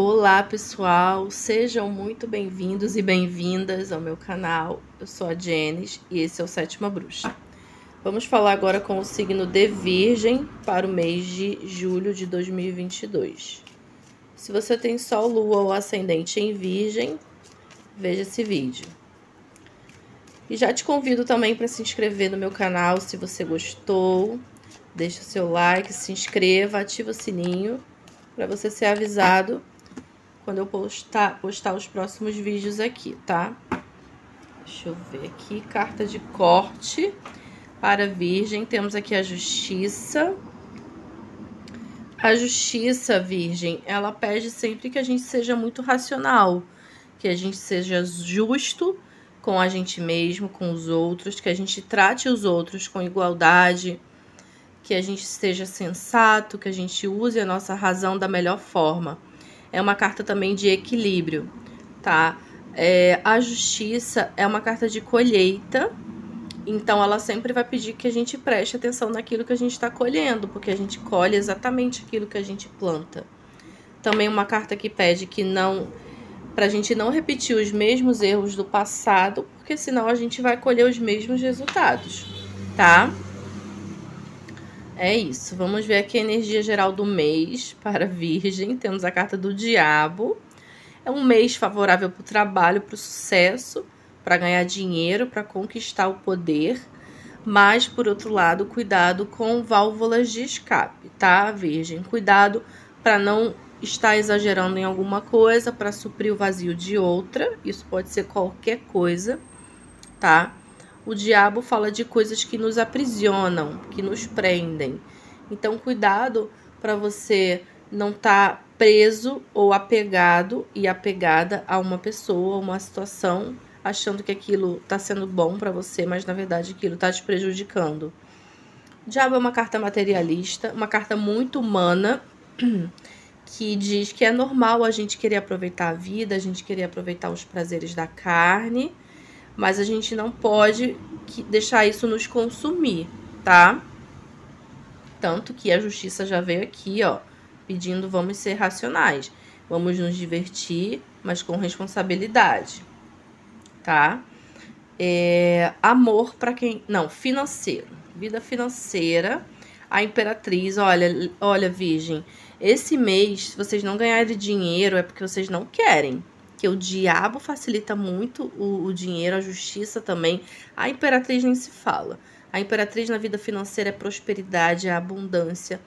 Olá pessoal, sejam muito bem-vindos e bem-vindas ao meu canal. Eu sou a Jenis e esse é o Sétima Bruxa. Vamos falar agora com o signo de Virgem para o mês de julho de 2022. Se você tem Sol, Lua ou Ascendente em Virgem, veja esse vídeo. E já te convido também para se inscrever no meu canal se você gostou. Deixa o seu like, se inscreva, ativa o sininho para você ser avisado quando eu postar, postar os próximos vídeos aqui, tá? Deixa eu ver aqui, carta de corte para Virgem. Temos aqui a Justiça. A Justiça, Virgem, ela pede sempre que a gente seja muito racional, que a gente seja justo com a gente mesmo, com os outros, que a gente trate os outros com igualdade, que a gente seja sensato, que a gente use a nossa razão da melhor forma. É uma carta também de equilíbrio, tá? É, a justiça é uma carta de colheita, então ela sempre vai pedir que a gente preste atenção naquilo que a gente está colhendo, porque a gente colhe exatamente aquilo que a gente planta. Também uma carta que pede que não para a gente não repetir os mesmos erros do passado, porque senão a gente vai colher os mesmos resultados, tá? É isso. Vamos ver aqui a energia geral do mês para Virgem. Temos a carta do Diabo. É um mês favorável para o trabalho, para o sucesso para ganhar dinheiro, para conquistar o poder. Mas, por outro lado, cuidado com válvulas de escape, tá, Virgem? Cuidado para não estar exagerando em alguma coisa para suprir o vazio de outra. Isso pode ser qualquer coisa, tá? O diabo fala de coisas que nos aprisionam, que nos prendem. Então, cuidado para você não estar tá preso ou apegado e apegada a uma pessoa, uma situação achando que aquilo está sendo bom para você, mas na verdade aquilo está te prejudicando. O diabo é uma carta materialista, uma carta muito humana, que diz que é normal a gente querer aproveitar a vida, a gente querer aproveitar os prazeres da carne, mas a gente não pode deixar isso nos consumir, tá? Tanto que a justiça já veio aqui, ó, pedindo vamos ser racionais, vamos nos divertir, mas com responsabilidade tá? É, amor para quem. Não, financeiro. Vida financeira. A imperatriz, olha, olha, Virgem, esse mês, se vocês não ganharem dinheiro, é porque vocês não querem. Que o diabo facilita muito o, o dinheiro, a justiça também. A imperatriz nem se fala. A imperatriz na vida financeira é prosperidade, é abundância,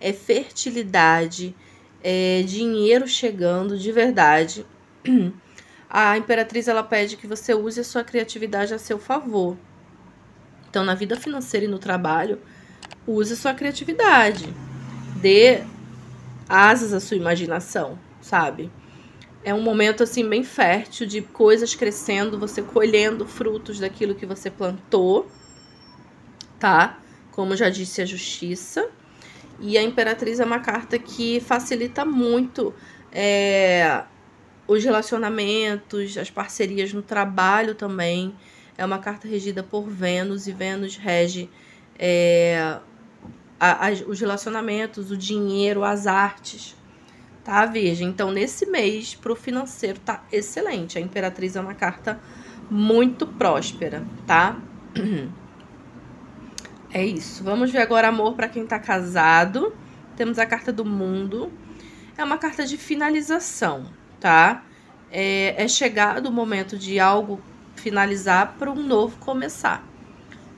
é fertilidade, é dinheiro chegando de verdade. a imperatriz ela pede que você use a sua criatividade a seu favor. Então, na vida financeira e no trabalho, use a sua criatividade. Dê asas à sua imaginação, sabe? É um momento assim bem fértil de coisas crescendo, você colhendo frutos daquilo que você plantou, tá? Como já disse a justiça. E a imperatriz é uma carta que facilita muito é, os relacionamentos, as parcerias no trabalho também. É uma carta regida por Vênus e Vênus rege é, a, a, os relacionamentos, o dinheiro, as artes. Tá, Virgem? Então, nesse mês, para o financeiro, tá excelente. A Imperatriz é uma carta muito próspera, tá? É isso. Vamos ver agora amor para quem tá casado. Temos a carta do mundo. É uma carta de finalização tá? É, é chegado o momento de algo finalizar para um novo começar.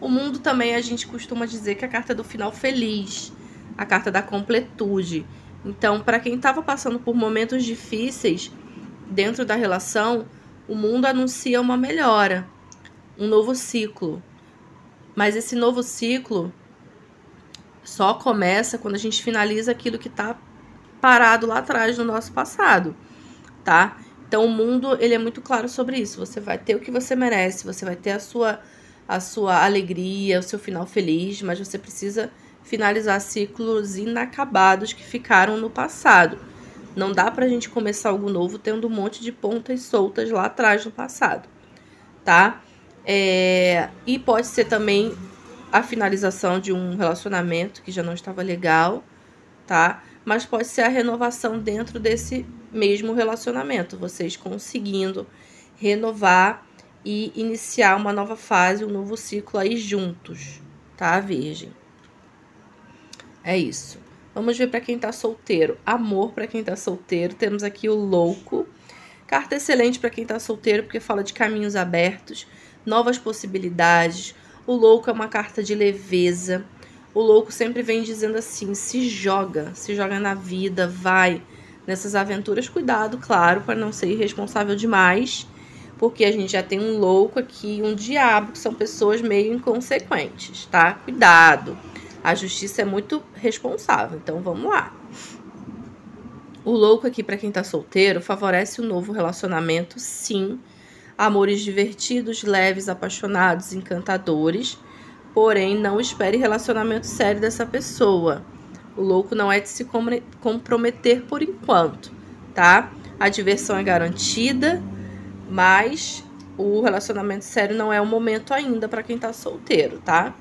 O mundo também a gente costuma dizer que é a carta do final feliz, a carta da completude. Então, para quem estava passando por momentos difíceis dentro da relação, o mundo anuncia uma melhora, um novo ciclo. Mas esse novo ciclo só começa quando a gente finaliza aquilo que está parado lá atrás no nosso passado tá? Então o mundo, ele é muito claro sobre isso. Você vai ter o que você merece, você vai ter a sua a sua alegria, o seu final feliz, mas você precisa finalizar ciclos inacabados que ficaram no passado. Não dá pra gente começar algo novo tendo um monte de pontas soltas lá atrás no passado, tá? É, e pode ser também a finalização de um relacionamento que já não estava legal, tá? mas pode ser a renovação dentro desse mesmo relacionamento, vocês conseguindo renovar e iniciar uma nova fase, um novo ciclo aí juntos, tá, Virgem? É isso. Vamos ver para quem tá solteiro. Amor para quem tá solteiro. Temos aqui o louco. Carta excelente para quem tá solteiro, porque fala de caminhos abertos, novas possibilidades. O louco é uma carta de leveza. O louco sempre vem dizendo assim: se joga, se joga na vida, vai nessas aventuras. Cuidado, claro, para não ser irresponsável demais porque a gente já tem um louco aqui um diabo, que são pessoas meio inconsequentes, tá? Cuidado. A justiça é muito responsável, então vamos lá. O louco aqui, para quem tá solteiro, favorece o um novo relacionamento, sim. Amores divertidos, leves, apaixonados, encantadores. Porém, não espere relacionamento sério dessa pessoa. O louco não é de se comprometer por enquanto, tá? A diversão é garantida mas o relacionamento sério não é o momento ainda para quem tá solteiro, tá?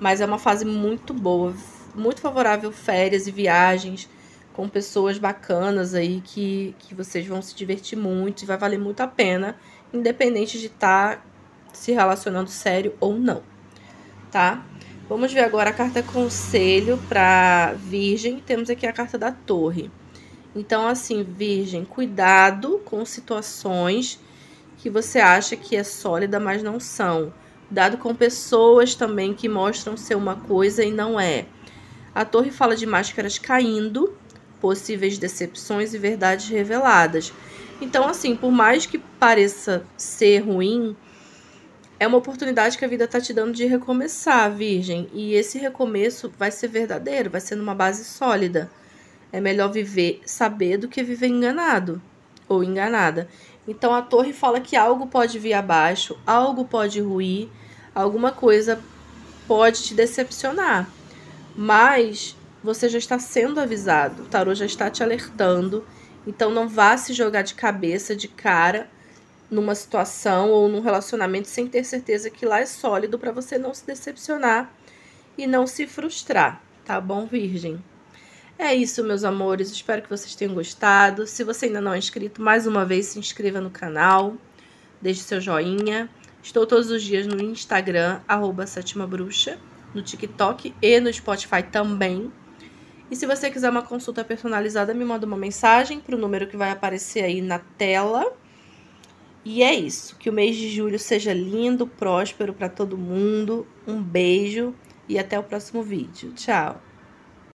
Mas é uma fase muito boa, muito favorável férias e viagens com pessoas bacanas aí que, que vocês vão se divertir muito e vai valer muito a pena, independente de estar tá se relacionando sério ou não, tá? Vamos ver agora a carta conselho para Virgem. Temos aqui a carta da Torre. Então, assim, Virgem, cuidado com situações que você acha que é sólida, mas não são. Dado com pessoas também que mostram ser uma coisa e não é. A torre fala de máscaras caindo, possíveis decepções e verdades reveladas. Então, assim, por mais que pareça ser ruim, é uma oportunidade que a vida está te dando de recomeçar, Virgem. E esse recomeço vai ser verdadeiro, vai ser numa base sólida. É melhor viver saber do que viver enganado ou enganada. Então a torre fala que algo pode vir abaixo, algo pode ruir, alguma coisa pode te decepcionar. Mas você já está sendo avisado, o tarô já está te alertando. Então não vá se jogar de cabeça, de cara numa situação ou num relacionamento sem ter certeza que lá é sólido para você não se decepcionar e não se frustrar, tá bom, Virgem? É isso, meus amores. Espero que vocês tenham gostado. Se você ainda não é inscrito, mais uma vez se inscreva no canal. Deixe seu joinha. Estou todos os dias no Instagram, arroba Sétima Bruxa, no TikTok e no Spotify também. E se você quiser uma consulta personalizada, me manda uma mensagem para o número que vai aparecer aí na tela. E é isso. Que o mês de julho seja lindo, próspero para todo mundo. Um beijo e até o próximo vídeo. Tchau!